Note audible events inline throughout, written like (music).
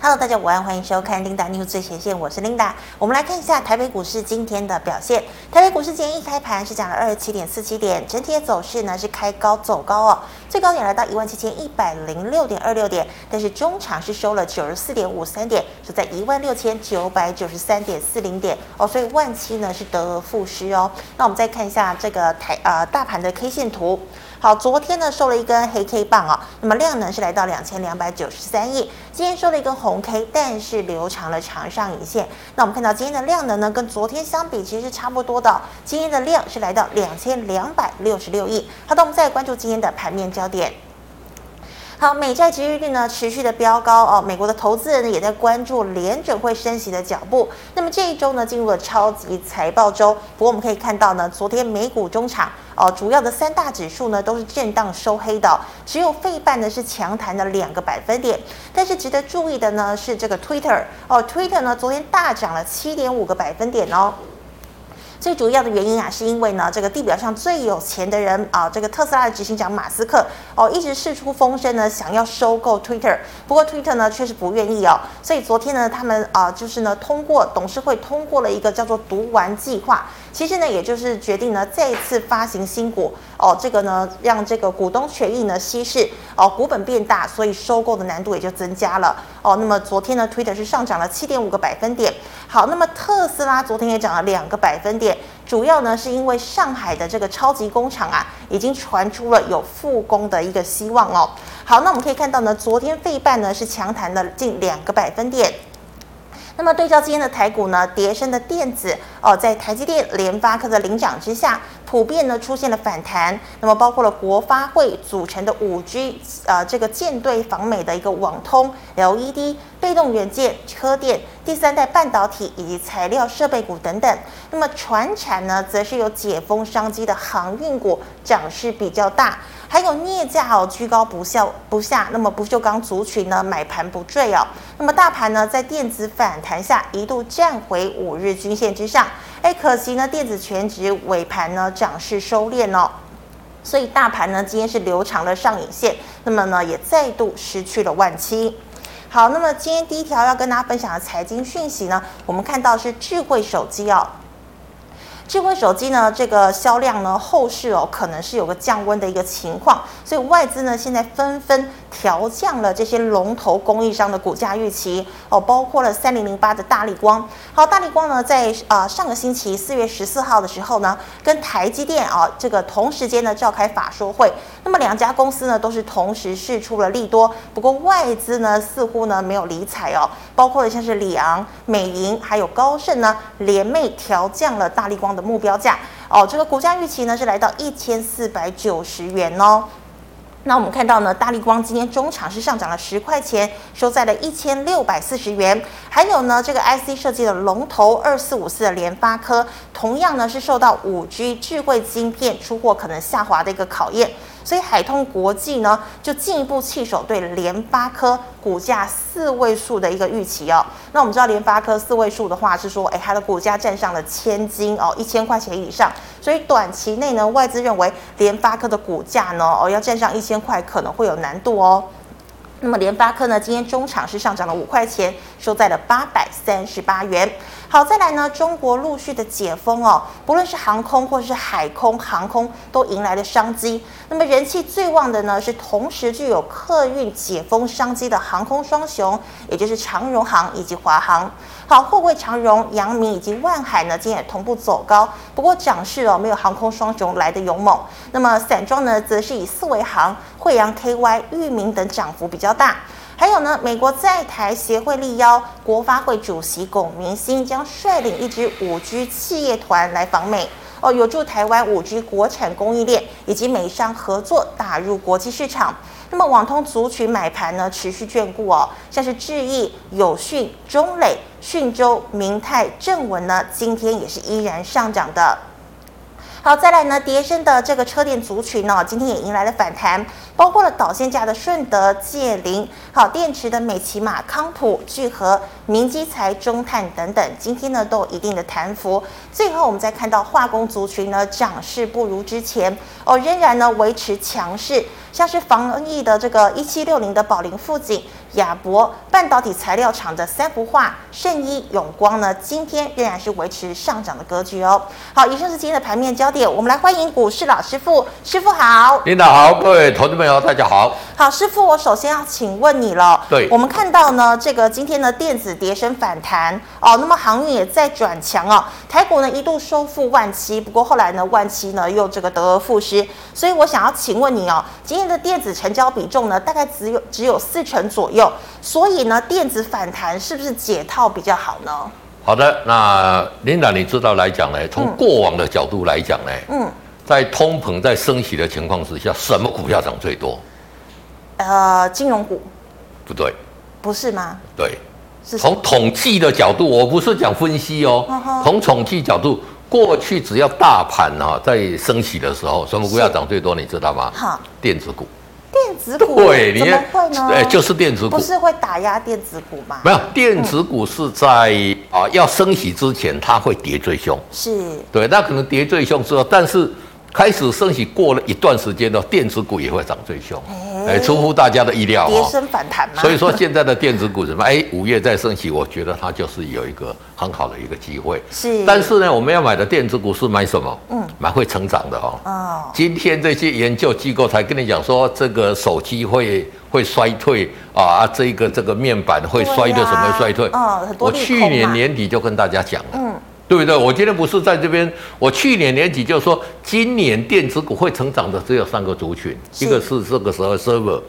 Hello，大家午安，欢迎收看 Linda News 最前线，我是 Linda。我们来看一下台北股市今天的表现。台北股市今天一开盘是涨了二十七点四七点，整体的走势呢是开高走高哦，最高点来到一万七千一百零六点二六点，但是中场是收了九十四点五三点，是在一万六千九百九十三点四零点哦，所以万七呢是得而复失哦。那我们再看一下这个台呃大盘的 K 线图。好，昨天呢收了一根黑 K 棒啊、那么量呢是来到两千两百九十三亿。今天收了一根红 K，但是留长了长上影线。那我们看到今天的量能呢，跟昨天相比其实是差不多的。今天的量是来到两千两百六十六亿。好的，我们再来关注今天的盘面焦点。好，美债殖利率呢持续的飙高哦，美国的投资人呢也在关注联准会升息的脚步。那么这一周呢进入了超级财报周，不过我们可以看到呢，昨天美股中场哦，主要的三大指数呢都是震荡收黑的，只有费半呢是强弹了两个百分点。但是值得注意的呢是这个 Twitter 哦，Twitter 呢昨天大涨了七点五个百分点哦。最主要的原因啊，是因为呢，这个地表上最有钱的人啊，这个特斯拉的执行长马斯克哦，一直释出风声呢，想要收购 Twitter。不过 Twitter 呢，确实不愿意哦。所以昨天呢，他们啊，就是呢，通过董事会通过了一个叫做“读完计划”。其实呢，也就是决定呢，再次发行新股哦，这个呢，让这个股东权益呢稀释哦，股本变大，所以收购的难度也就增加了哦。那么昨天呢推的是上涨了七点五个百分点。好，那么特斯拉昨天也涨了两个百分点，主要呢是因为上海的这个超级工厂啊，已经传出了有复工的一个希望哦。好，那我们可以看到呢，昨天费半呢是强弹了近两个百分点。那么对照今天的台股呢，跌深的电子哦，在台积电、联发科的领涨之下，普遍呢出现了反弹。那么包括了国发会组成的五 G 呃这个舰队访美的一个网通、LED、被动元件、车电、第三代半导体以及材料设备股等等。那么船产呢，则是有解封商机的航运股涨势比较大。还有镍价哦居高不下不下，那么不锈钢族群呢买盘不坠哦，那么大盘呢在电子反弹下一度站回五日均线之上，哎，可惜呢电子全值尾盘呢涨势收敛哦，所以大盘呢今天是留长了上影线，那么呢也再度失去了万七。好，那么今天第一条要跟大家分享的财经讯息呢，我们看到是智慧手机哦。智慧手机呢，这个销量呢，后市哦，可能是有个降温的一个情况，所以外资呢，现在纷纷调降了这些龙头供应商的股价预期哦，包括了三零零八的大力光。好，大力光呢，在、呃、上个星期四月十四号的时候呢，跟台积电啊这个同时间呢召开法说会，那么两家公司呢都是同时试出了利多，不过外资呢似乎呢没有理睬哦，包括像是里昂、美银还有高盛呢联袂调降了大立光的目标价哦，这个股价预期呢是来到一千四百九十元哦。那我们看到呢，大立光今天中场是上涨了十块钱，收在了一千六百四十元。还有呢，这个 IC 设计的龙头二四五四的联发科，同样呢是受到五 G 智慧晶片出货可能下滑的一个考验。所以海通国际呢，就进一步弃守对联发科股价四位数的一个预期哦。那我们知道联发科四位数的话是说，哎，它的股价站上了千金哦，一千块钱以上。所以短期内呢，外资认为联发科的股价呢，哦，要站上一千块可能会有难度哦。那么联发科呢，今天中场是上涨了五块钱，收在了八百三十八元。好，再来呢，中国陆续的解封哦，不论是航空或是海空航空，都迎来了商机。那么人气最旺的呢，是同时具有客运解封商机的航空双雄，也就是长荣航以及华航。好，货柜长荣、阳明以及万海呢，今天也同步走高，不过涨势哦，没有航空双雄来得勇猛。那么散装呢，则是以四维航、惠阳 KY、裕民等涨幅比较大。还有呢，美国在台协会力邀国发会主席龚明鑫将率领一支五 G 企业团来访美哦，有助台湾五 G 国产供应链以及美商合作打入国际市场。那么网通族群买盘呢持续眷顾哦，像是智易、友讯、中磊、讯州、明泰、正文呢，今天也是依然上涨的。好，再来呢，跌深的这个车电族群呢、哦，今天也迎来了反弹，包括了导线架的顺德、界霖，好，电池的美琪玛、康普、聚合、明基材、中碳等等，今天呢都有一定的弹幅。最后我们再看到化工族群呢，涨势不如之前哦，仍然呢维持强势，像是防疫的这个一七六零的宝林富锦、亚博半导体材料厂的三幅化、圣一、永光呢，今天仍然是维持上涨的格局哦。好，以上是今天的盘面焦点，我们来欢迎股市老师傅，师傅好，领导好，各位投资朋友大家好。好，师傅，我首先要请问你了。对，我们看到呢，这个今天的电子跌升反弹哦，那么航运也在转强哦，台股呢一度收复万七，不过后来呢万七呢又这个得而复失，所以我想要请问你哦，今天的电子成交比重呢大概只有只有四成左右，所以呢电子反弹是不是解套比较好呢？好的，那领导你知道来讲呢，从过往的角度来讲呢，嗯，在通膨在升息的情况之下，什么股票涨最多？呃，金融股不对，不是吗？对，是从统计的角度，我不是讲分析哦。从统计角度，过去只要大盘啊在升息的时候，什么股票涨最多？你知道吗？好，电子股。电子股对，怎么会呢？哎，就是电子股，不是会打压电子股吗？没有，电子股是在啊要升息之前，它会跌最凶。是，对，那可能跌最凶之后，但是。开始升息过了一段时间的电子股也会涨最凶，哎，出乎大家的意料，跌升反弹嘛。所以说现在的电子股什么？哎，五月再升息，我觉得它就是有一个很好的一个机会。是，但是呢，我们要买的电子股是买什么？嗯，买会成长的哦。哦。今天这些研究机构才跟你讲说，这个手机会会衰退啊，这个这个面板会衰的什么衰退？哦，我去年年底就跟大家讲了。嗯。对不对？我今天不是在这边。我去年年底就说，今年电子股会成长的只有三个族群，一个是这个时候 server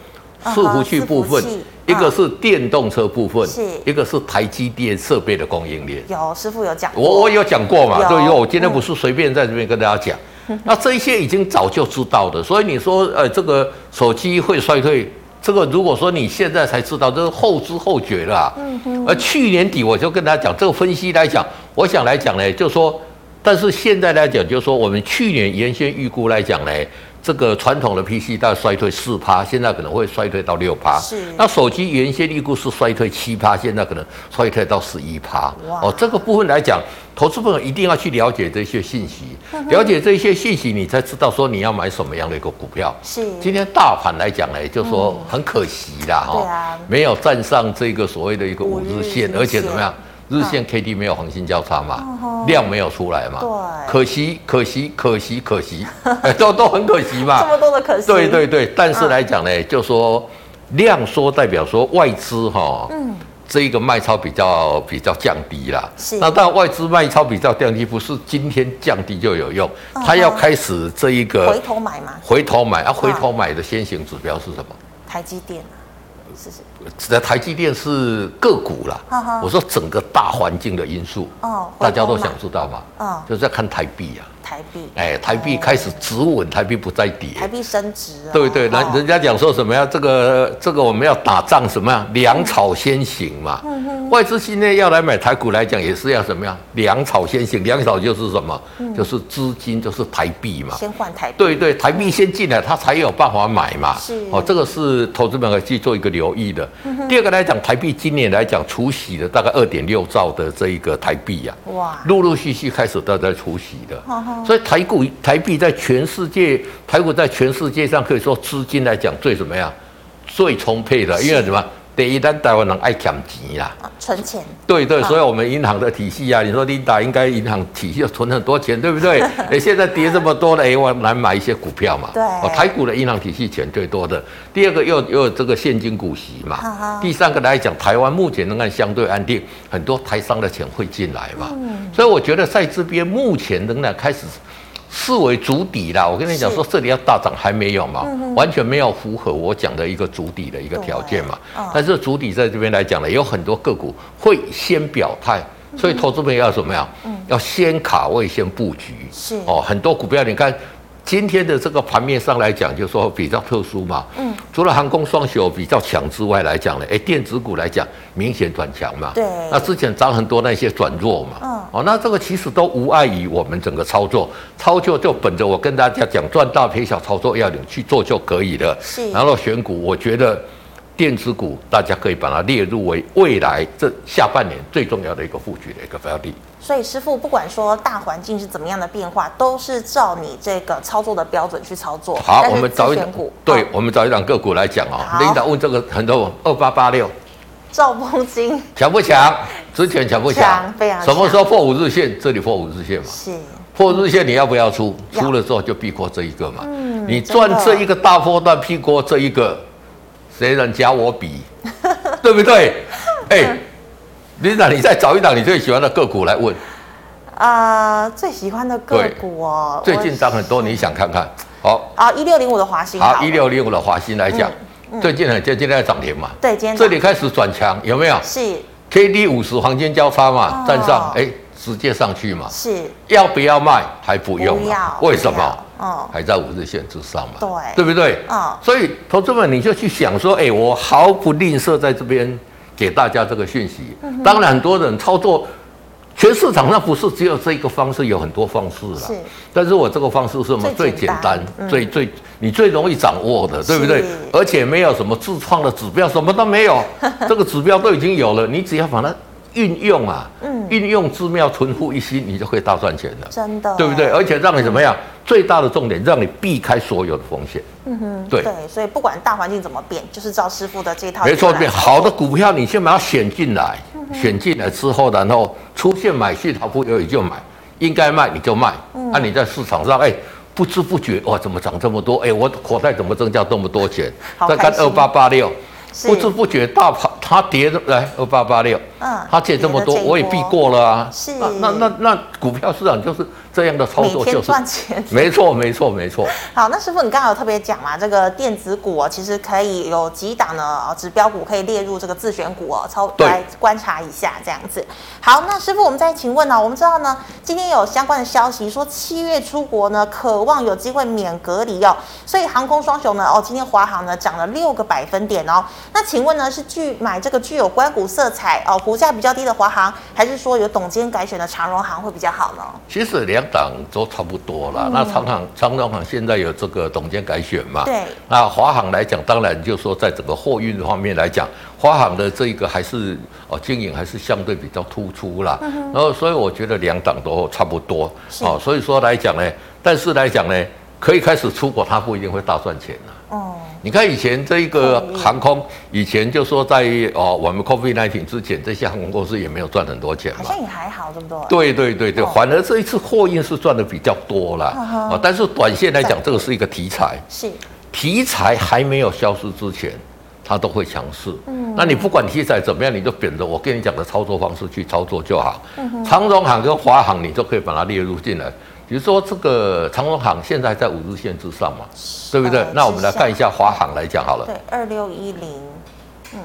伺服器部分，一个是电动车部分，是一个是台积电设备的供应链。有师傅有讲，我我有讲过嘛？对，因为我今天不是随便在这边跟大家讲，那这一些已经早就知道的。所以你说，呃，这个手机会衰退。这个如果说你现在才知道，这是后知后觉了啊。嗯哼。而去年底我就跟他讲，这个分析来讲，我想来讲呢，就是说，但是现在来讲，就是说，我们去年原先预估来讲呢。这个传统的 PC 大概衰退四趴，现在可能会衰退到六趴。是。那手机原先预估是衰退七趴，现在可能衰退到十一趴。哇。哦，这个部分来讲，投资朋友一定要去了解这些信息，(laughs) 了解这些信息，你才知道说你要买什么样的一个股票。是。今天大盘来讲呢，就说很可惜啦，哈、嗯。对啊。没有站上这个所谓的一个五日线，而且怎么样？日线 K D 没有黄金交叉嘛，哦、量没有出来嘛，对，可惜可惜可惜可惜，(laughs) 都都很可惜嘛，(laughs) 这么多的可惜，对对对，但是来讲呢，嗯、就说量缩代表说外资哈，嗯，这一个卖超比较比较降低啦，是，那当然外资卖超比较降低，不是今天降低就有用，他、嗯、要开始这一个回头买嘛，回头买啊，回头买的先行指标是什么？台积电。是是，指的台积电是个股啦。我说整个大环境的因素，大家都想知道嘛。就是在看台币啊。台币，哎，台币开始止稳，台币不再跌，台币升值。对对，人人家讲说什么呀？这个这个我们要打仗什么呀？粮草先行嘛。外资现在要来买台股来讲，也是要什么呀？粮草先行，粮草就是什么？就是资金，就是台币嘛。先换台币。对对，台币先进来，他才有办法买嘛。是。哦，这个是投资们去做一个留意的。第二个来讲，台币今年来讲，除息的大概二点六兆的这一个台币呀，哇，陆陆续续开始都在除息的。所以台股台币在全世界，台股在全世界上可以说资金来讲最怎么样，最充沛的，因为什么？第一单台湾人爱抢钱呀，存钱。对对，所以我们银行的体系啊，你说琳达应该银行体系要存很多钱，对不对？(laughs) 哎，现在跌这么多了，哎，我来买一些股票嘛。对。哦，台股的银行体系钱最多的，第二个又又有这个现金股息嘛。第三个来讲，台湾目前仍然相对安定，很多台商的钱会进来嘛。嗯。所以我觉得在这边目前仍然开始。视为主底啦，我跟你讲说，这里要大涨还没有嘛，完全没有符合我讲的一个主底的一个条件嘛。但是主底在这边来讲呢，有很多个股会先表态，所以投资朋友要怎么样？要先卡位，先布局。是哦，很多股票你看。今天的这个盘面上来讲，就是说比较特殊嘛。嗯。除了航空双雄比较强之外来讲呢，哎，电子股来讲明显转强嘛。对。那之前涨很多那些转弱嘛。嗯。哦，那这个其实都无碍于我们整个操作，操作就本着我跟大家讲赚大赔小操作要领去做就可以了。是。然后选股，我觉得电子股大家可以把它列入为未来这下半年最重要的一个布局的一个标的。所以师傅，不管说大环境是怎么样的变化，都是照你这个操作的标准去操作。好，我们找一档股，对，我们找一档个股来讲哦。领导问这个很多，二八八六，兆丰金强不强？之前强不强？非常。什么时候破五日线？这里破五日线嘛。是。破日线你要不要出？出了之后就避过这一个嘛。嗯。你赚这一个大波段，避过这一个，谁能加我比？(laughs) 对不对？(laughs) 哎。领导，你再找一档你最喜欢的个股来问。啊、呃，最喜欢的个股哦，最近涨很多，你想看看？好啊，一六零五的华新。好，一六零五的华新来讲，嗯嗯、最近很今天在涨停嘛？对，今天这里开始转强，有没有？是。K D 五十黄金交叉嘛，站上，哎，直接上去嘛。是。要不要卖？还不用。不要。为什么？哦。还在五日线之上嘛。对。对不对？嗯。所以，投资们你就去想说，哎，我毫不吝啬在这边。给大家这个讯息，当然很多人操作，全市场上不是只有这一个方式，有很多方式啦。是，但是我这个方式是什么？最简单，最最你最容易掌握的，对不对？而且没有什么自创的指标，什么都没有，(laughs) 这个指标都已经有了，你只要把它运用啊，运用之妙，存乎一心，你就可以大赚钱了。真的，对不对？而且让你怎么样？最大的重点，让你避开所有的风险。嗯哼，对对，所以不管大环境怎么变，就是照师傅的这套。没错，变好的股票，你先把它选进来，选进来之后，然后出现买讯号不有你就买，应该卖你就卖。嗯，那、啊、你在市场上，哎，不知不觉哇，怎么涨这么多？哎，我口袋怎么增加这么多钱？再看二八八六，不知不觉大盘它跌的来二八八六，嗯，它跌这么多，我也避过了啊。是，那那那，那股票市场就是。这样的操作就是赚钱，(laughs) 没错，没错，没错。好，那师傅，你刚刚有特别讲嘛，这个电子股哦，其实可以有几档呢？指标股可以列入这个自选股哦，操来观察一下这样子。好，那师傅，我们再请问呢？我们知道呢，今天有相关的消息说，七月出国呢，渴望有机会免隔离哦，所以航空双雄呢，哦，今天华航呢涨了六个百分点哦。那请问呢，是具买这个具有关股色彩哦，股价比较低的华航，还是说有董监改选的长荣航会比较好呢？其实两。档都差不多啦。嗯、那长航、长荣航现在有这个董监改选嘛？对。那华航来讲，当然就是说，在整个货运方面来讲，华航的这一个还是哦经营还是相对比较突出啦。嗯、然后，所以我觉得两档都差不多。是哦，所以说来讲呢，但是来讲呢，可以开始出国，它不一定会大赚钱啊。哦。你看以前这一个航空，以前就说在哦，我们 COVID nineteen 之前，这些航空公司也没有赚很多钱嘛。好像也还好，对不对？对对对对，反而这一次货运是赚的比较多了啊。但是短线来讲，这个是一个题材，是题材还没有消失之前，它都会强势。嗯，那你不管题材怎么样，你就秉着我跟你讲的操作方式去操作就好。嗯，长荣航跟华航，你就可以把它列入进来。比如说这个长荣航现在在五日线之上嘛，对不对？那我们来看一下华航来讲好了。对，二六一零，嗯，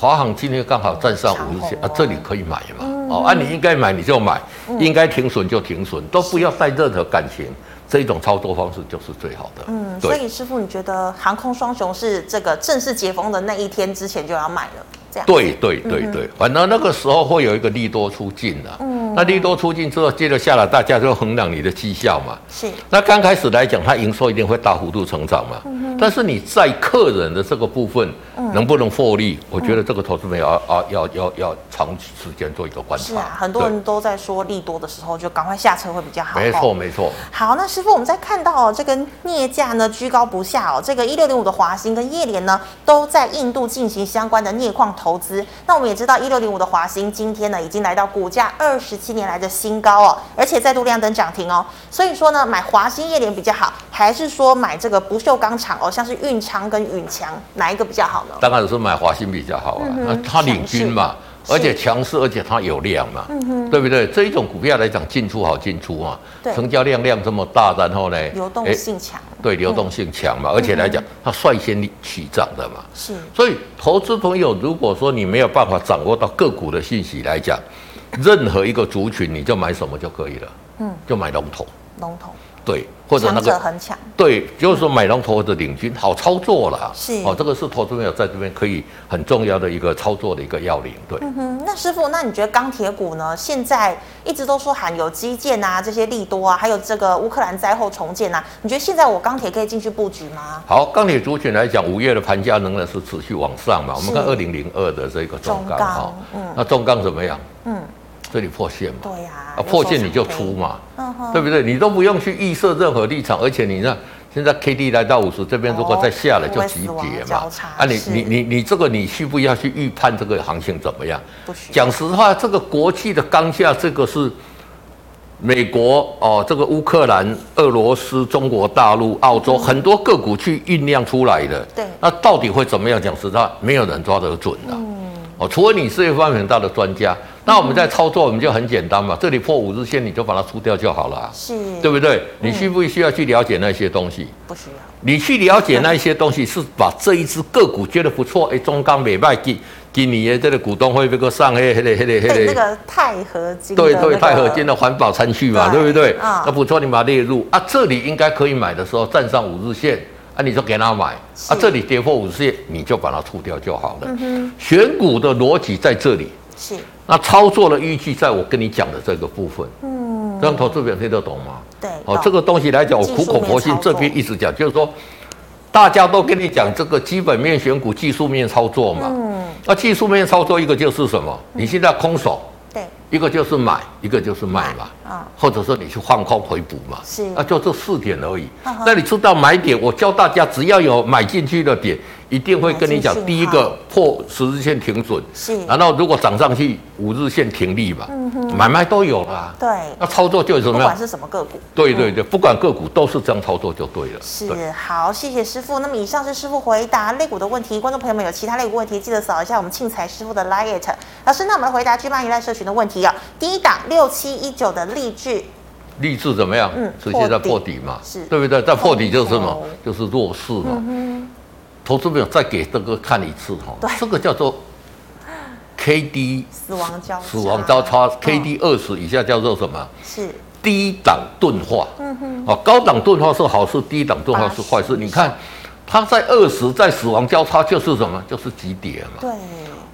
华航今天刚好站上五日线啊，这里可以买嘛？哦，啊，你应该买你就买，应该停损就停损，都不要带任何感情，这一种操作方式就是最好的。嗯，所以师傅，你觉得航空双雄是这个正式解封的那一天之前就要买了？对对对对，反正那个时候会有一个利多出尽的。嗯，那利多出尽之后，接着下来大家就衡量你的绩效嘛。是。那刚开始来讲，它营收一定会大幅度成长嘛。嗯哼。但是你在客人的这个部分，能不能获利？我觉得这个投资者要啊要要要长时间做一个观察。是啊，很多人都在说利多的时候就赶快下车会比较好。没错没错。好，那师傅，我们在看到这个镍价呢居高不下哦，这个一六零五的华兴跟叶联呢都在印度进行相关的镍矿投资。那我们也知道一六零五的华兴今天呢已经来到股价二十七年来的新高哦，而且再度亮灯涨停哦。所以说呢，买华兴业联比较好，还是说买这个不锈钢厂哦，像是运昌跟允强哪一个比较好呢？当然是买华兴比较好啊，那、嗯、它领军嘛。而且强势，而且它有量嘛，对不对？这一种股票来讲，进出好进出嘛，成交量量这么大，然后呢，流动性强，对，流动性强嘛，嗯、而且来讲，它率先起涨的嘛，是。所以，投资朋友，如果说你没有办法掌握到个股的信息来讲，任何一个族群，你就买什么就可以了，嗯，就买龙头，龙头。对。或者那个很强，对，就是说买龙头的领军，好操作了。是哦，这个是投资朋友在这边可以很重要的一个操作的一个要领。对，嗯哼，那师傅，那你觉得钢铁股呢？现在一直都说含有基建啊，这些利多啊，还有这个乌克兰灾后重建啊，你觉得现在我钢铁可以进去布局吗？好，钢铁族群来讲，五月的盘价仍然是持续往上嘛。我们看二零零二的这个中钢哈，嗯，那中钢怎么样？嗯。这里破线嘛？对呀，啊，破线你就出嘛，对不对？你都不用去预设任何立场，而且你看现在 K D 来到五十，这边如果再下来就急跌嘛。啊，你你你你这个你需不要去预判这个行情怎么样？讲实话，这个国际的钢价，这个是美国哦，这个乌克兰、俄罗斯、中国大陆、澳洲很多个股去酝酿出来的。对。那到底会怎么样？讲实话，没有人抓得准的。哦，除非你是一方面很大的专家。那我们在操作，我们就很简单嘛，这里破五日线，你就把它出掉就好了，是，对不对？你需不需要去了解那些东西？不需要。你去了解那些东西，是把这一只个股觉得不错，哎，中钢美卖给给你的这个股东会这个上黑黑的黑的黑的。那个钛合金。对对，钛合金的环保餐具嘛，对不对？那不错，你把它列入啊，这里应该可以买的时候站上五日线啊，你就给他买啊，这里跌破五十线，你就把它出掉就好了。选股的逻辑在这里。是。那操作的依据，在我跟你讲的这个部分，嗯，这样投资表听得懂吗？对，哦，这个东西来讲，我苦口婆心这边一直讲，就是说，大家都跟你讲这个基本面选股、技术面操作嘛，嗯，那技术面操作一个就是什么？你现在空手。对，一个就是买，一个就是卖嘛，啊，或者说你去放空回补嘛，是，啊就这四点而已。那你知道买点，我教大家，只要有买进去的点，一定会跟你讲，第一个破十日线停损，是，然后如果涨上去五日线停利吧，嗯哼，买卖都有啦，对，那操作就是什么？不管是什么个股，对对对，不管个股都是这样操作就对了。是，好，谢谢师傅。那么以上是师傅回答类股的问题，观众朋友们有其他类股问题，记得扫一下我们庆财师傅的 Lite。老师，那我们来回答 G 八一赖社群的问题啊。第一档六七一九的励志。励志怎么样？嗯，直接在破底嘛，是对不对？在破底就是什么？就是弱势嘛。嗯，投资朋友再给这个看一次哈，这个叫做 K D 死亡交死亡交叉 K D 二十以下叫做什么？是低档钝化。嗯哼，哦，高档钝化是好事，低档钝化是坏事。你看它在二十在死亡交叉就是什么？就是急跌嘛。对。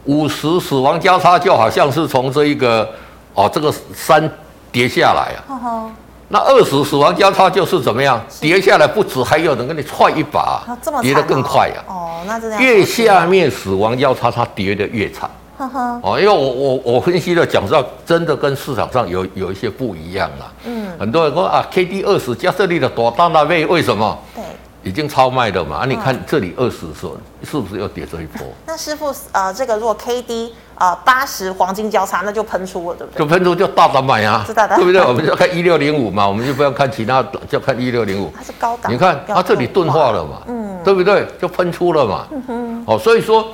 五十死亡交叉就好像是从这一个哦，这个山跌下来啊。Uh. 那二十死亡交叉就是怎么样？跌下来不止，还有人跟你踹一把，跌得更快呀。哦，那这样。越下面死亡交叉，它跌得越惨。哈哈哦，因为我我我分析的，讲实话，真的跟市场上有有一些不一样了。嗯。很多人说啊，K D 二十加这里的多大那位？为什么？对。已经超卖的嘛？啊，你看这里二十损，是不是又跌这一波？那师傅，呃，这个如果 K D 呃八十黄金交叉，那就喷出了，对不对？就喷出就大胆买啊，对不对？我们就看一六零五嘛，我们就不要看其他，就看一六零五。它是高档，你看它这里钝化了嘛，嗯，对不对？就喷出了嘛，嗯哼。哦，所以说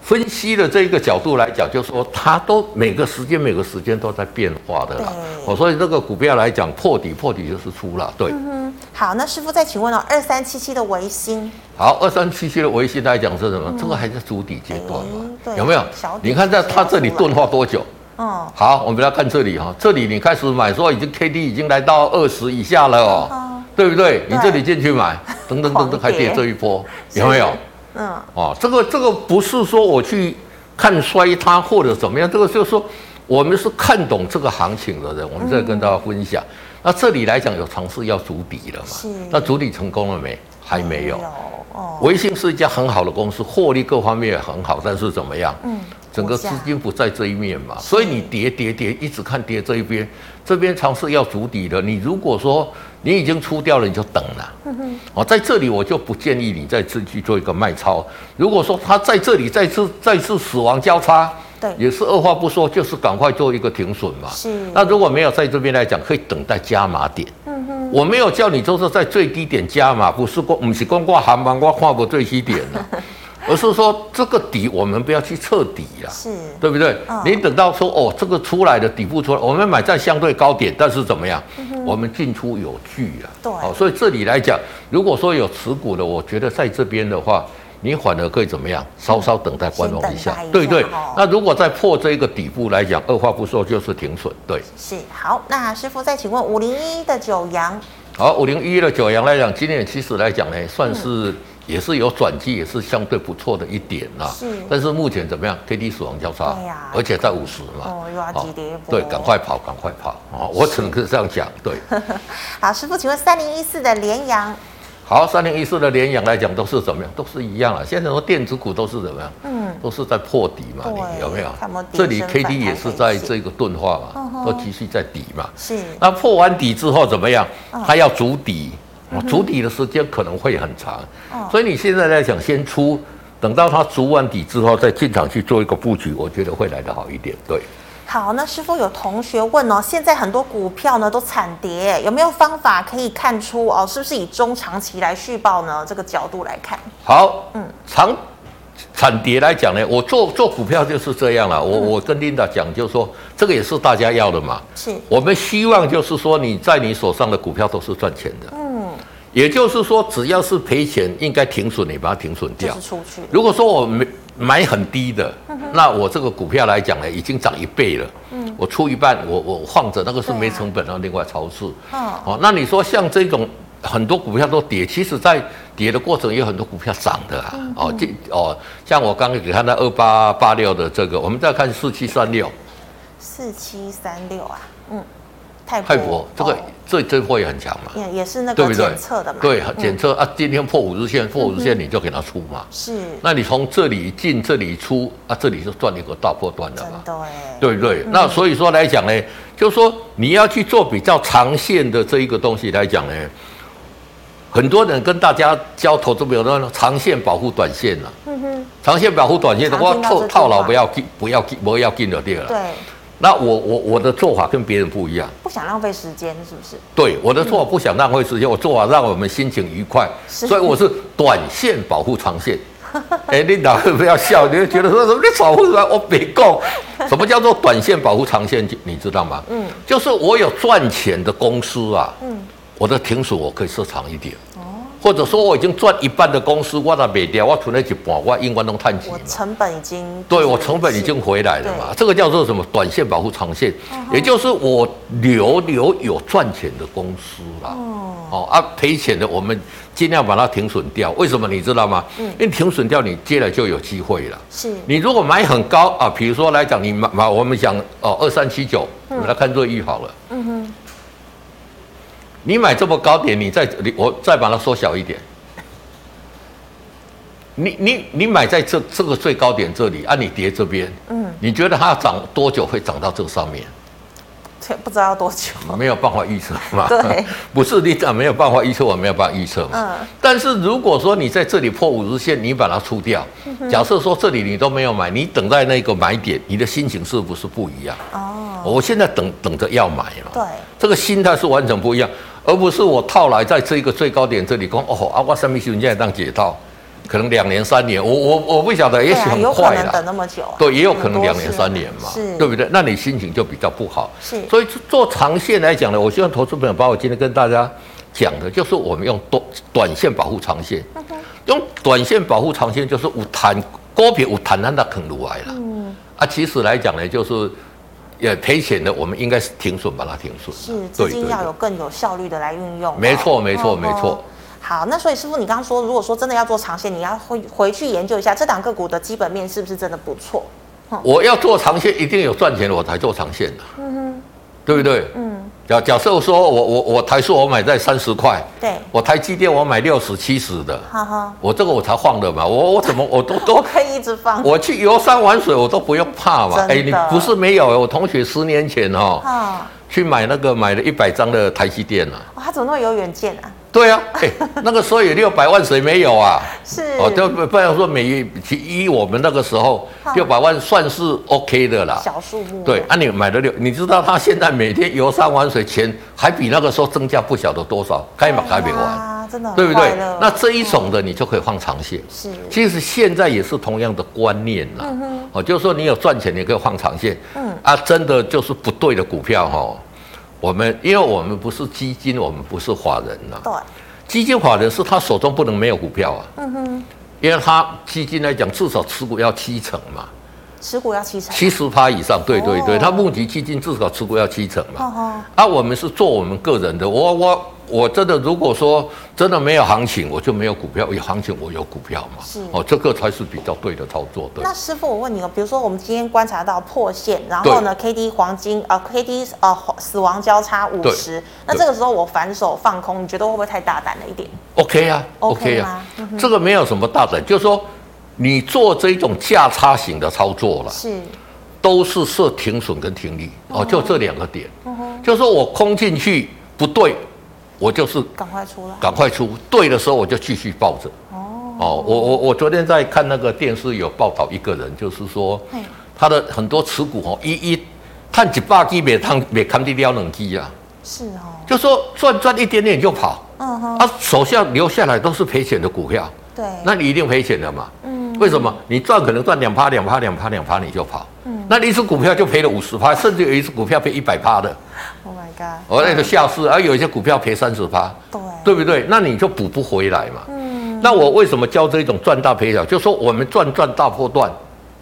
分析的这一个角度来讲，就是说它都每个时间每个时间都在变化的啦。哦，所以这个股票来讲破底破底就是出了，对。好，那师傅再请问哦，二三七七的维新。好，二三七七的维新来讲是什么？嗯、这个还是筑底阶段嘛？有没有？你看在它这里钝化多久？嗯。好，我们来看这里哈，这里你开始买，说已经 K D 已经来到二十以下了哦，嗯、对不对？对，你这里进去买，等等等等，还跌这一波，有没有？嗯。哦，这个这个不是说我去看衰它或者怎么样，这个就是说我们是看懂这个行情的人，我们再跟大家分享。嗯那这里来讲有尝试要筑底了嘛？是。那筑底成功了没？还没有。哦。微信是一家很好的公司，获利各方面也很好，但是怎么样？嗯。整个资金不在这一面嘛，所以你跌跌跌，一直看跌这一边，这边尝试要筑底了。你如果说你已经出掉了，你就等了。嗯哼。哦，在这里我就不建议你再次去做一个卖超。如果说它在这里再次再次死亡交叉。对，也是二话不说，就是赶快做一个停损嘛。是。那如果没有在这边来讲，可以等待加码点。嗯哼。我没有叫你就是在最低点加码，不是光，不是光挂航班，挂跨过最低点了，(laughs) 而是说这个底我们不要去测底呀。是。对不对？嗯。你等到说哦，这个出来的底部出来，我们买在相对高点，但是怎么样？嗯哼。我们进出有据啊。对。哦，所以这里来讲，如果说有持股的，我觉得在这边的话。你反而可以怎么样？稍稍等待观望一下，对对。那如果再破这一个底部来讲，二话不说就是停损，对。是好，那师傅再请问五零一的九阳。好，五零一的九阳来讲，今年其实来讲呢，算是也是有转机，也是相对不错的一点啦。是，但是目前怎么样？K D 死亡交叉，对呀，而且在五十嘛。哦，又要急跌对，赶快跑，赶快跑啊！我只能是这样讲。对。(laughs) 好，师傅，请问三零一四的联阳。好，三零一四的联阳来讲都是怎么样？都是一样啊。现在很多电子股都是怎么样？嗯，都是在破底嘛。你有没有？这里 K D 也是在这个钝化嘛，都继续在底嘛。是。那破完底之后怎么样？它要筑底，筑底的时间可能会很长。所以你现在来讲，先出，等到它筑完底之后再进场去做一个布局，我觉得会来得好一点。对。好，那师傅有同学问哦，现在很多股票呢都惨跌，有没有方法可以看出哦，是不是以中长期来续报呢？这个角度来看，好，嗯，长惨跌来讲呢，我做做股票就是这样了。我、嗯、我跟 Linda 讲，就是说这个也是大家要的嘛，是我们希望就是说你在你手上的股票都是赚钱的，嗯，也就是说只要是赔钱，应该停损，你把它停损掉。就是出去。如果说我没。买很低的，那我这个股票来讲呢，已经涨一倍了。嗯，我出一半，我我放着，那个是没成本的，另外超市。哦，那你说像这种很多股票都跌，其实在跌的过程也有很多股票涨的啊。哦，这哦，像我刚刚给他那二八八六的这个，我们再看四七三六。四七三六啊，嗯。泰国，这个这这货也很强嘛，也也是那个检测的嘛，对，检测啊，今天破五日线，破五日线你就给它出嘛，是，那你从这里进这里出啊，这里就赚一个大波段了嘛，对不对？那所以说来讲呢，就是说你要去做比较长线的这一个东西来讲呢，很多人跟大家交投资没有那种长线保护短线了，嗯哼，长线保护短线的话，套套牢不要进，不要进，不要进的对了，对。那我我我的做法跟别人不一样，不想浪费时间，是不是？对，我的做法不想浪费时间，我做法让我们心情愉快，所以我是短线保护长线。(laughs) 哎、欸，你哪会不要笑？你会觉得说什么？你保护什么？我别讲，(laughs) 什么叫做短线保护长线？你知道吗？嗯，就是我有赚钱的公司啊，嗯，我的停损我可以设长一点。或者说我已经赚一半的公司，我都卖掉，我存了一半，我应该能赚钱。我成本已经对我成本已经回来了嘛？这个叫做什么？短线保护长线，也就是我留留有赚钱的公司啦。哦啊，赔钱的我们尽量把它停损掉。为什么你知道吗？因为停损掉，你接了就有机会了。是你如果买很高啊，比如说来讲，你买买我们讲哦二三七九，我们来看瑞昱好了。嗯哼。你买这么高点，你再你我再把它缩小一点。你你你买在这这个最高点这里，啊，你跌这边，嗯，你觉得它要涨多久会涨到这个上面？不知道要多久，没有办法预测嘛。对，(laughs) 不是你讲没有办法预测，我没有办法预测嘛。嗯。但是如果说你在这里破五日线，你把它出掉，假设说这里你都没有买，你等待那个买点，你的心情是不是不一样？哦。我现在等等着要买嘛。对。这个心态是完全不一样。而不是我套来在这个最高点这里讲哦，啊，我什么时候当解套？可能两年三年，我我我不晓得，也许很快了。等那么久，对，也有可能两年三年嘛，对不对？那你心情就比较不好。是，所以做长线来讲呢，我希望投资朋友把我今天跟大家讲的，就是我们用短短线保护长线，用短线保护长线，就是有谈股票有谈，那它啃入来了。嗯，啊，其实来讲呢，就是。也赔钱的，我们应该是停损，把它停损。是资金要有更有效率的来运用。没错，没错，没错。好，那所以师傅，你刚刚说，如果说真的要做长线，你要回回去研究一下这档个股的基本面是不是真的不错。我要做长线，一定有赚钱的，我才做长线的。嗯哼，对不对？嗯。假假设说我我我台塑我买在三十块，对，我台积电我买六十七十的，哈哈，我这个我才放的嘛，我我怎么我都都 (laughs) 可以一直放，我去游山玩水我都不用怕嘛，哎，你不是没有，我同学十年前哈，去买那个买了一百张的台积电啊，他怎么那么有远见啊？对啊，哎，那个时候有六百万，谁没有啊？(laughs) 是哦，就不要说每一我们那个时候六百万算是 OK 的啦，小数目。对，啊，你买了六，你知道他现在每天游山玩水钱还比那个时候增加不晓得多少，开买开没完，真的，对不对？那这一种的你就可以放长线。是，其实现在也是同样的观念啦。哦，就是说你有赚钱，你可以放长线。嗯，啊，真的就是不对的股票哈。我们因为我们不是基金，我们不是法人呐。对，基金法人是他手中不能没有股票啊。嗯哼，因为他基金来讲，至少持股要七成嘛。持股要七成。七十趴以上，对对对，他募集基金至少持股要七成嘛。哦哦。啊，我们是做我们个人的，我我我真的如果说真的没有行情，我就没有股票；有行情，我有股票嘛。是哦，这个才是比较对的操作。对。那师傅，我问你哦，比如说我们今天观察到破线，然后呢，K D 黄金啊，K D 呃死亡交叉五十，那这个时候我反手放空，你觉得会不会太大胆了一点？OK 啊，OK 啊，这个没有什么大胆，就是说你做这种价差型的操作了，是。都是设停损跟停利哦，就这两个点，就是说我空进去不对，我就是赶快出来，赶快出，对的时候我就继续抱着。哦。哦，我我我昨天在看那个电视有报道，一个人就是说，他的很多持股哦，一一探几百几别探别看地撩冷基啊，是哦，就说赚赚一点点就跑，嗯哼，他手下留下来都是赔钱的股票，对，那你一定赔钱的嘛，嗯，为什么？你赚可能赚两趴两趴两趴两趴你就跑。嗯那你一只股票就赔了五十趴，甚至有一只股票赔一百趴的。Oh god！我那个下市，而有一些股票赔三十趴，对，对不对？那你就补不回来嘛。嗯。那我为什么教这一种赚大赔小？就说我们赚赚大破段，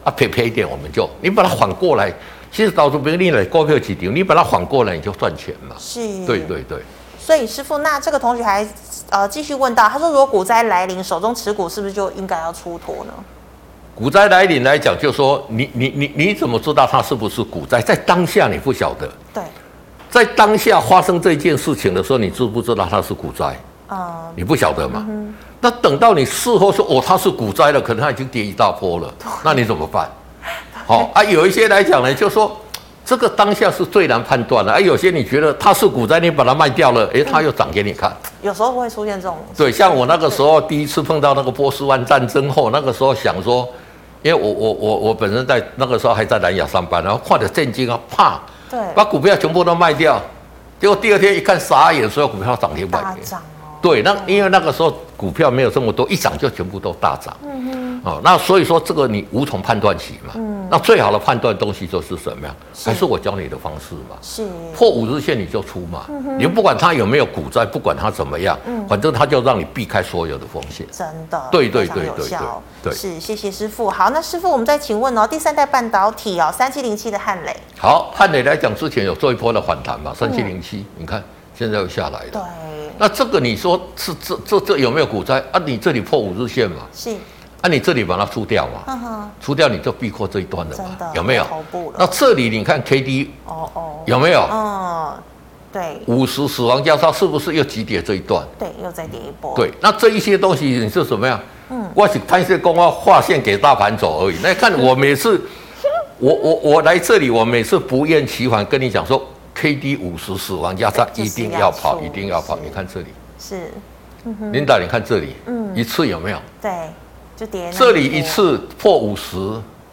啊赔赔一点我们就，你把它缓过来。其实到时候别你来股票几跌，你把它缓过来你就赚钱嘛。是。对对对。所以师傅，那这个同学还呃继续问到，他说如果股灾来临，手中持股是不是就应该要出脱呢？股灾来临来讲，就说你你你你怎么知道它是不是股灾？在当下你不晓得。对，在当下发生这件事情的时候，你知不知道它是股灾？嗯，你不晓得嘛？嗯。那等到你事后说哦，它是股灾了，可能它已经跌一大波了，那你怎么办？(laughs) 好啊，有一些来讲呢，就说这个当下是最难判断的。啊，有些你觉得它是股灾，你把它卖掉了，诶，它又涨给你看。有时候会出现这种。对，像我那个时候第一次碰到那个波斯湾战争后，那个时候想说。因为我我我我本身在那个时候还在南亚上班，然后看着震惊啊，啪，对，把股票全部都卖掉，结果第二天一看傻眼，所有股票涨停板，大涨哦。对，那因为那个时候股票没有这么多，一涨就全部都大涨。嗯嗯。哦，那所以说这个你无从判断起嘛。嗯。那最好的判断东西就是什么呀？还是我教你的方式嘛。是。破五日线你就出嘛。嗯。你不管它有没有股灾，不管它怎么样，嗯，反正它就让你避开所有的风险。真的。对对对对对。是，谢谢师傅。好，那师傅，我们再请问哦，第三代半导体哦，三七零七的汉磊。好，汉磊来讲之前有做一波的反弹嘛，三七零七，你看现在又下来了。对。那这个你说是这这这有没有股灾啊？你这里破五日线嘛？是。那、啊、你这里把它出掉嘛？呵呵出掉你就避过这一段了嘛？有没有？那这里你看 K D 哦哦有没有？嗯，对。五十死亡交叉是不是又急跌这一段？对，又再跌一波。对，那这一些东西你是什么样？嗯，我是看一些公告画线给大盘走而已。那看 (laughs) 我每次，我我我来这里，我每次不厌其烦跟你讲说，K D 五十死亡交叉一定要跑，一定要跑。你看这里是，领导，你看这里，嗯，一次有没有？对。就跌这里一次破五十，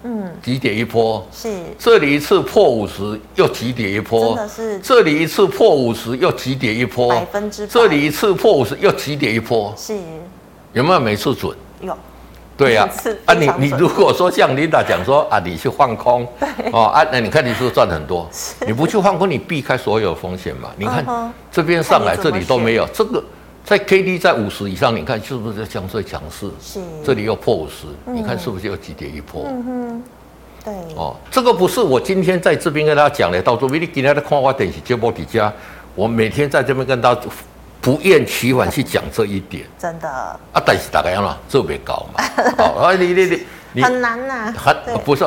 嗯，急跌一波是。这里一次破五十又急跌一波，真的是。这里一次破五十又急跌一波，百分之百。这里一次破五十又急跌一波，是。有没有每次准？有。对呀，啊，你你如果说像琳达讲说啊，你去放空，对，哦啊，那你看你是不是赚很多？你不去放空，你避开所有风险嘛？你看这边上来这里都没有这个。在 K D 在五十以上，你看是不是相对强势？是，这里又破五十，你看是不是又急跌一波？嗯哼，对。哦，这个不是我今天在这边跟大家讲的，到时候你今天的看法等于节目底下，我每天在这边跟大家不厌其烦去讲这一点。真的。啊，但是大概要嘛，这么高嘛？好，啊，你你你你很难呐，很不是。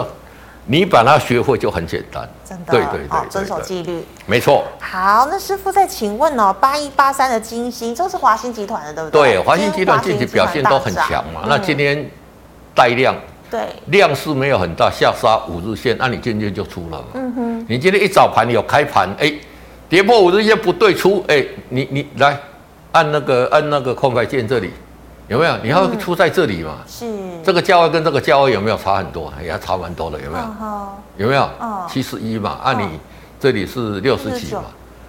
你把它学会就很简单，真的，对对对，遵守纪律，没错。好，那师傅再请问哦，八一八三的金星，这是华新集团的，对不对？对，华新集团近期表现都很强嘛。那今天带量，对，量是没有很大，下杀五日线，那你今天就出了嘛。嗯哼，你今天一早盘有开盘，哎，跌破五日线不对出，哎，你你来按那个按那个空白键这里。有没有？你要出在这里嘛？是这个价位跟这个价位有没有差很多？也要差蛮多的，有没有？有没有？七十一嘛，按你这里是六十几嘛？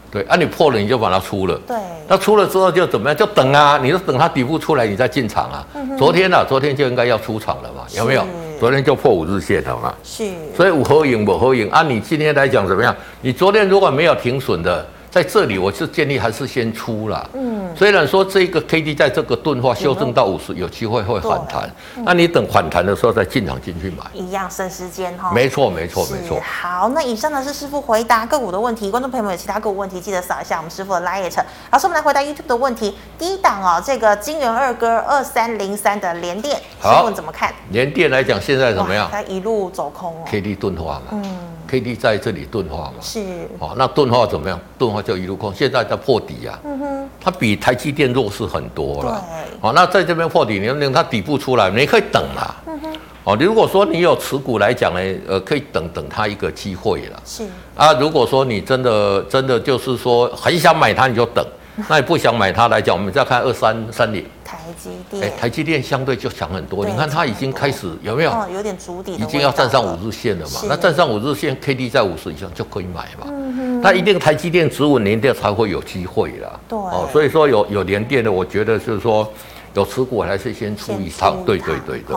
对，按你破了你就把它出了。对，那出了之后就怎么样？就等啊，你就等它底部出来，你再进场啊。昨天呢，昨天就应该要出场了嘛？有没有？昨天就破五日线了嘛？是。所以五合影五合影，按你今天来讲怎么样？你昨天如果没有停损的。在这里我是建议还是先出啦。嗯，虽然说这个 K D 在这个钝化修正到五十，有机会会反弹，嗯、那你等反弹的时候再进场进去买，一样省时间哈。没错，没错，没错。好，那以上呢是师傅回答个股的问题，观众朋友们有其他个股问题，记得扫一下我们师傅的 Light。老师，我们来回答 YouTube 的问题。第一档哦，这个金元二哥二三零三的联电，师傅怎么看？联电来讲，现在怎么样？它一路走空哦，K D 钝化嘛。嗯。K D 在这里钝化嘛？是哦，那钝化怎么样？钝化就一路空，现在在破底啊。嗯哼，它比台积电弱势很多了。对，哦，那在这边破底，你等它底部出来，你可以等啦。嗯哼，哦，如果说你有持股来讲呢，呃，可以等等它一个机会了。是啊，如果说你真的真的就是说很想买它，你就等。(laughs) 那你不想买它来讲，我们再看二三三零台积电。哎，台积电相对就强很多。你看它已经开始有没有？哦，有点足底。已经要站上五日线了嘛？那站上五日线，K D 在五十以上就可以买嘛。嗯哼。那一定台积电止稳联电才会有机会啦。对。哦，所以说有有连电的，我觉得就是说有持股还是先出一趟。对对对对。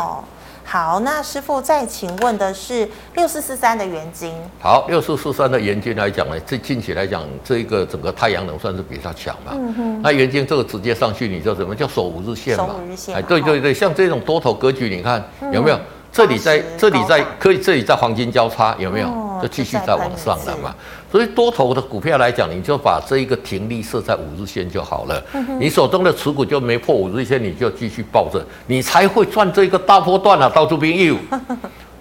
好，那师傅再请问的是六四四三的元金。好，六四四三的元金来讲呢，这近期来讲，这一个整个太阳能算是比较强嘛。嗯哼。那元金这个直接上去，你就什么叫守五日线嘛？守五日线。哎，对对对，像这种多头格局，你看有没有？这里在这里在可以，这里在黄金交叉，有没有？就继续再往上了嘛。所以多头的股票来讲，你就把这一个停利设在五日线就好了。你手中的持股就没破五日线，你就继续抱着，你才会赚这个大波段啊，到处边有，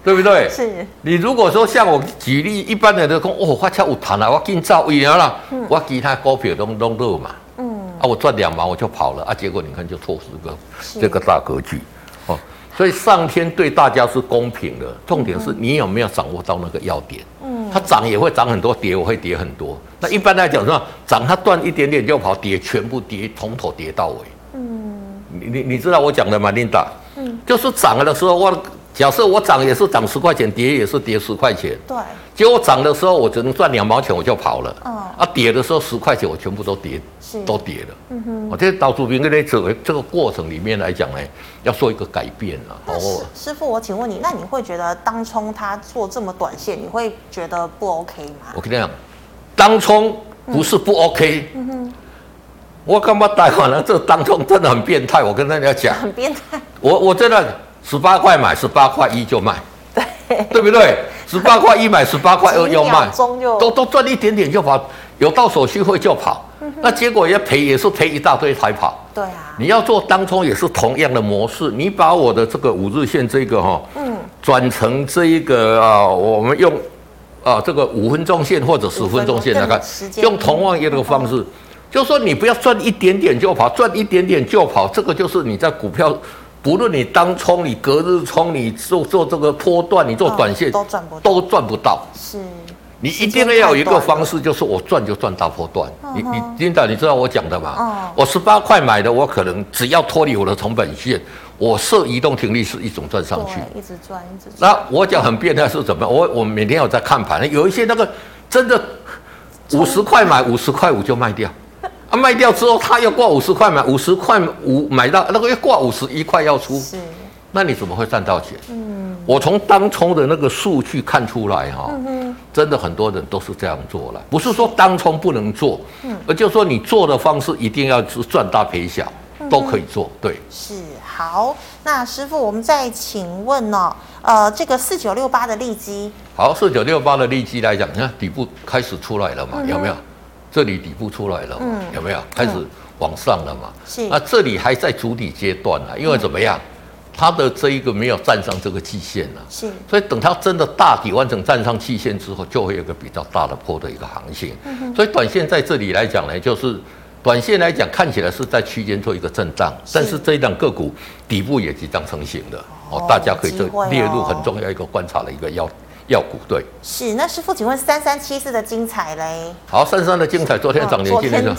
对不对？是。你如果说像我举例，一般人都讲哦，发车有弹啊，我给你造一样了，我其他股票都都热嘛。嗯。啊，我赚两毛我就跑了啊，结果你看就错失个这个大格局哦。所以上天对大家是公平的，重点是你有没有掌握到那个要点。嗯，它涨也会涨很多，跌我会跌很多。那一般来讲，是吧？涨它断一点点就跑，跌全部跌，从头跌到尾。嗯，你你你知道我讲的吗，Linda？嗯，就是涨了的时候我。假设我涨也是涨十块钱，跌也是跌十块钱。对。结果涨的时候我只能赚两毛钱，我就跑了。嗯。啊，跌的时候十块钱我全部都跌，是都跌了。嗯哼。我这岛主兵跟你走这个过程里面来讲呢，要做一个改变了。哦。师傅，我请问你，那你会觉得当冲他做这么短线，你会觉得不 OK 吗？我跟你讲，当冲不是不 OK。嗯哼。我干嘛带完了？这当冲真的很变态，我跟大家讲。很变态。我我真的。十八块买，十八块一就卖，对对不对？十八块一买，十八块二要卖，都都赚一点点就跑，有到手续费就跑。(laughs) 那结果也赔，也是赔一大堆才跑。对啊，你要做当冲也是同样的模式，你把我的这个五日线这个哈，嗯，转成这一个啊，我们用啊这个五分钟线或者十分钟线来看，用同样一个方式，就说你不要赚一点点就跑，赚一点点就跑，这个就是你在股票。不论你当冲，你隔日冲，你做做这个波段，你做短线，哦、都赚不都赚不到。是，你一定要有一个方式，就是我赚就赚大波段。你你领导，你知道我讲的吗？哦、我十八块买的，我可能只要脱离我的成本线，我设移动停利是一种赚上去，一直赚一直赚。那我讲很变态是怎么样？我我每天有在看盘，有一些那个真的五十块买，五十块五就卖掉。啊，卖掉之后，他要挂五十块买，五十块五买到那个要挂五十一块要出，是，那你怎么会赚到钱？嗯，我从当初的那个数据看出来哈，真的很多人都是这样做了，不是说当冲不能做，嗯，而就是说你做的方式一定要是赚大赔小，都可以做，对，是好。那师傅，我们再请问呢？呃，这个四九六八的利基，好，四九六八的利基来讲，你看底部开始出来了嘛，有没有？这里底部出来了，嗯、有没有开始往上了嘛？是。那这里还在筑底阶段呢，因为怎么样？它的这一个没有站上这个季线了，是。所以等它真的大底完成站上季线之后，就会有一个比较大的波的一个行情。嗯、所以短线在这里来讲呢，就是短线来讲看起来是在区间做一个震荡，是但是这一档个股底部也即将成型的哦，大家可以这列入很重要一个观察的一个要。药股对，是那师傅，请问三三七四的精彩嘞？好，三三的精彩，昨天涨停，今天呢？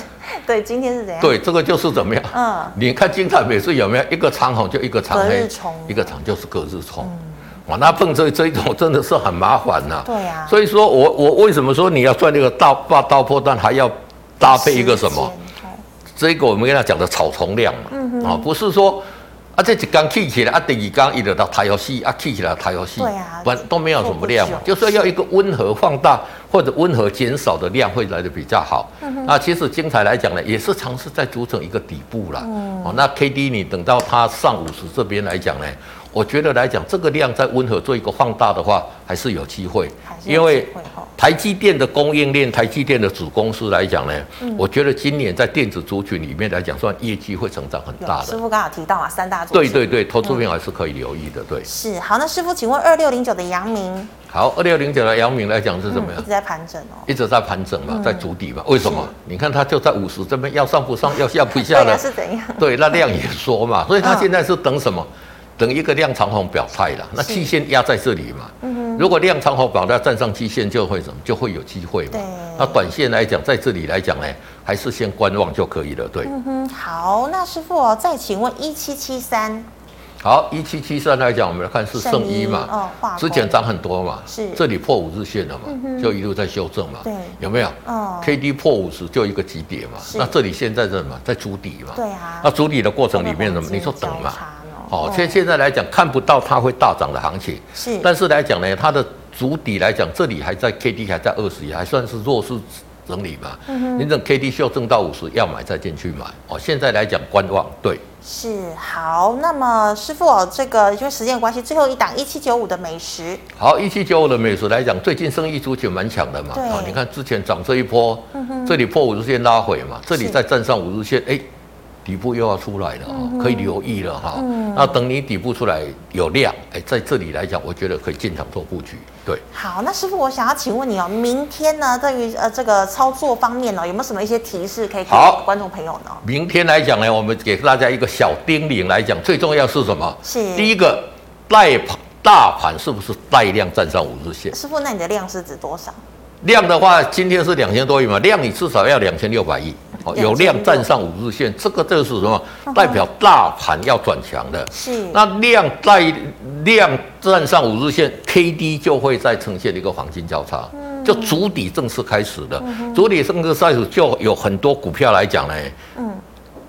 对，今天是怎样？对，这个就是怎么样？嗯，你看精彩每次有没有一个长红就一个长黑，一个长就是隔日冲，哇，那碰这这一种真的是很麻烦呐。对呀，所以说我我为什么说你要赚那个大大大破蛋，还要搭配一个什么？这个我们跟他讲的草丛量嘛，嗯啊，不是说。啊，这一缸起起来，啊，第二缸一直到太阳系，啊，起起来太阳系，对啊，不都没有什么量嘛，就说要一个温和放大，或者温和减少的量会来的比较好。嗯、那其实精彩来讲呢，也是尝试在组成一个底部啦。嗯、哦，那 K D 你等到它上五十这边来讲呢，我觉得来讲这个量在温和做一个放大的话，还是有机会。因为台积电的供应链，台积电的子公司来讲呢，嗯、我觉得今年在电子族群里面来讲，算业绩会成长很大的。师傅刚好提到啊，三大族群。对对对，投资朋友还是可以留意的。对，是好。那师傅，请问二六零九的阳明？好，二六零九的阳明来讲是怎么样？嗯、一直在盘整哦。一直在盘整嘛，在筑底嘛。为什么？你看它就在五十这边，要上不上，要下不下的。(laughs) 是怎样？对，那量也缩嘛，所以它现在是等什么？等一个量长红表态了，那期限压在这里嘛。嗯哼。如果量长红表态站上期限，就会什么？就会有机会嘛。对。那短线来讲，在这里来讲呢，还是先观望就可以了。对。嗯哼。好，那师傅哦，再请问一七七三。好，一七七三来讲，我们来看是圣一嘛。哦。之前涨很多嘛。是。这里破五日线了嘛？嗯。就一路在修正嘛。对。有没有？哦。K D 破五十就一个急跌嘛。那这里现在在什么？在筑底嘛。对啊。那筑底的过程里面什么？你说等嘛。哦，现现在来讲看不到它会大涨的行情，是，但是来讲呢，它的主底来讲，这里还在 K D 还在二十，还算是弱势整理嘛。嗯哼，你等 K D 修正到五十，要买再进去买。哦，现在来讲观望，对。是好，那么师傅哦，这个因为时间关系，最后一档一七九五的美食。好，一七九五的美食来讲，最近生意族群蛮强的嘛。对。哦，你看之前涨这一波，这里破五日线拉回嘛，这里再站上五日线，哎。底部又要出来了哈，可以留意了哈。嗯、那等你底部出来有量，哎，在这里来讲，我觉得可以进场做布局。对，好，那师傅，我想要请问你哦，明天呢，对于呃这个操作方面呢，有没有什么一些提示可以给观众朋友呢？明天来讲呢，我们给大家一个小叮咛来讲，最重要是什么？是第一个带盘大盘是不是带量站上五日线？师傅，那你的量是指多少？量的话，今天是两千多亿嘛，量你至少要两千六百亿。有量站上五日线，这个就是什么？代表大盘要转强的。是。那量在量站上五日线，K D 就会再呈现一个黄金交叉，就主底正式开始的。主底正式开始，就有很多股票来讲呢。嗯。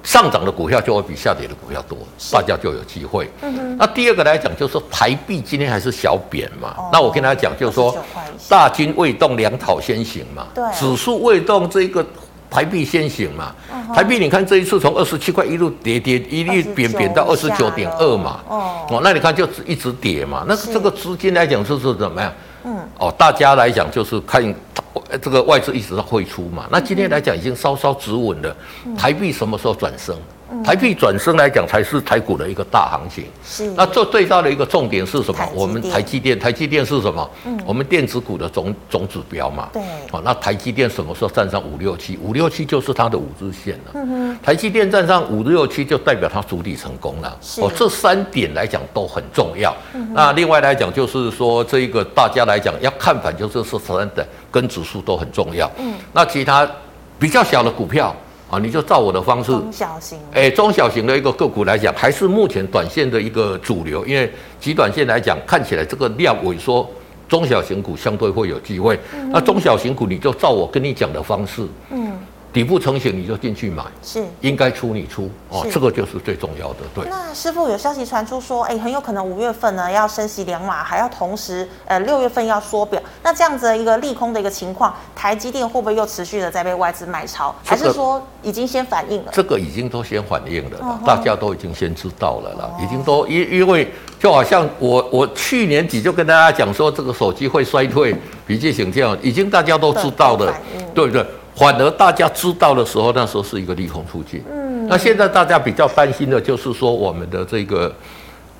上涨的股票就会比下跌的股票多，大家就有机会。那第二个来讲，就是说台币今天还是小贬嘛。那我跟大家讲，就是说大军未动，粮草先行嘛。对。指数未动，这个。台币先行嘛，台币你看这一次从二十七块一路跌跌，一路贬贬到二十九点二嘛，哦，那你看就一直跌嘛，那这个资金来讲就是怎么样？嗯，哦，大家来讲就是看这个外资一直在汇出嘛，那今天来讲已经稍稍止稳了，台币什么时候转升？台币转升来讲，才是台股的一个大行情。是。那这最大的一个重点是什么？我们台积电，台积电是什么？嗯。我们电子股的总总指标嘛。对。好，那台积电什么时候站上五六七？五六七就是它的五日线了。嗯哼。台积电站上五六七，就代表它筑底成功了。是。哦，这三点来讲都很重要。嗯。那另外来讲，就是说这一个大家来讲要看反，就是是三的跟指数都很重要。嗯。那其他比较小的股票。啊，你就照我的方式，中小型，哎，中小型的一个个股来讲，还是目前短线的一个主流，因为极短线来讲，看起来这个量萎缩，中小型股相对会有机会。嗯、那中小型股，你就照我跟你讲的方式，嗯。底部成型你就进去买，是。应该出你出。哦，这个就是最重要的。对，那师傅有消息传出说，哎，很有可能五月份呢要升息两码，还要同时呃六月份要缩表，那这样子的一个利空的一个情况，台积电会不会又持续的在被外资买超，还是说已经先反应了？这个已经都先反应了了，大家都已经先知道了了，已经都因因为就好像我我去年底就跟大家讲说，这个手机会衰退，笔记型这样，已经大家都知道的，对不对？反而大家知道的时候，那时候是一个利空出尽。嗯，那现在大家比较担心的就是说，我们的这个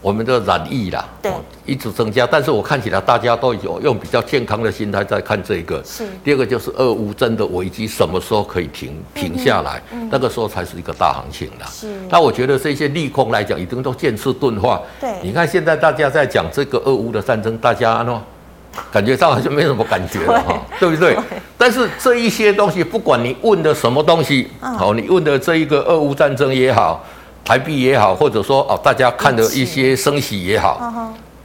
我们的染疫啦，对，一直增加。但是我看起来大家都有用比较健康的心态在看这个。是。第二个就是俄乌真的危机什么时候可以停停下来？嗯，那个时候才是一个大行情啦。是。那我觉得这些利空来讲，已经都渐次钝化。对。你看现在大家在讲这个俄乌的战争，大家呢？感觉上好像没什么感觉了 (laughs) 哈，对，不对？对，但是这一些东西，不管你问的什么东西，好，你问的这一个俄乌战争也好，台币也好，或者说哦，大家看的一些升息也好，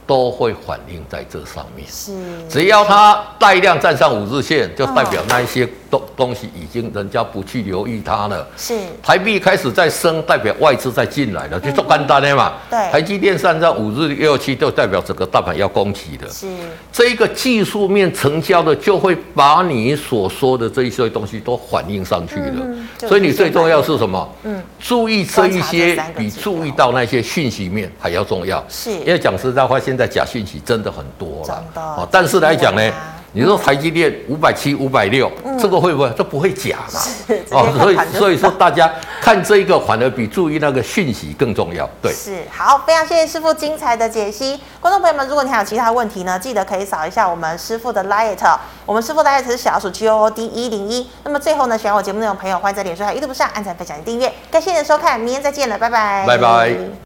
都会反映在这上面。是，只要它带量站上五日线，就代表那一些东东西已经人家不去留意它了。是台币开始在升，代表外资在进来了，就做简单的嘛。对，台积电上涨五日六七，就代表整个大盘要攻击的。是这一个技术面成交的，就会把你所说的这一些东西都反映上去了。嗯、所以你最重要是什么？嗯，注意这一些比注意到那些讯息面还要重要。是，因为讲实在话，现在假讯息真的很多了。哦，但是来讲呢。你说台积电五百七、五百六，这个会不会？这不会假嘛？哦，所以所以说大家看这一个，反而比注意那个讯息更重要。对，是好，非常谢谢师傅精彩的解析。观众朋友们，如果你还有其他问题呢，记得可以扫一下我们师傅的 Light，我们师傅的 Light 是小老鼠 G O O D 一零一。那么最后呢，喜欢我节目内容的朋友，欢迎在脸书还有 YouTube 上按赞、分享、订阅。感谢你的收看，明天再见了，拜拜，拜拜。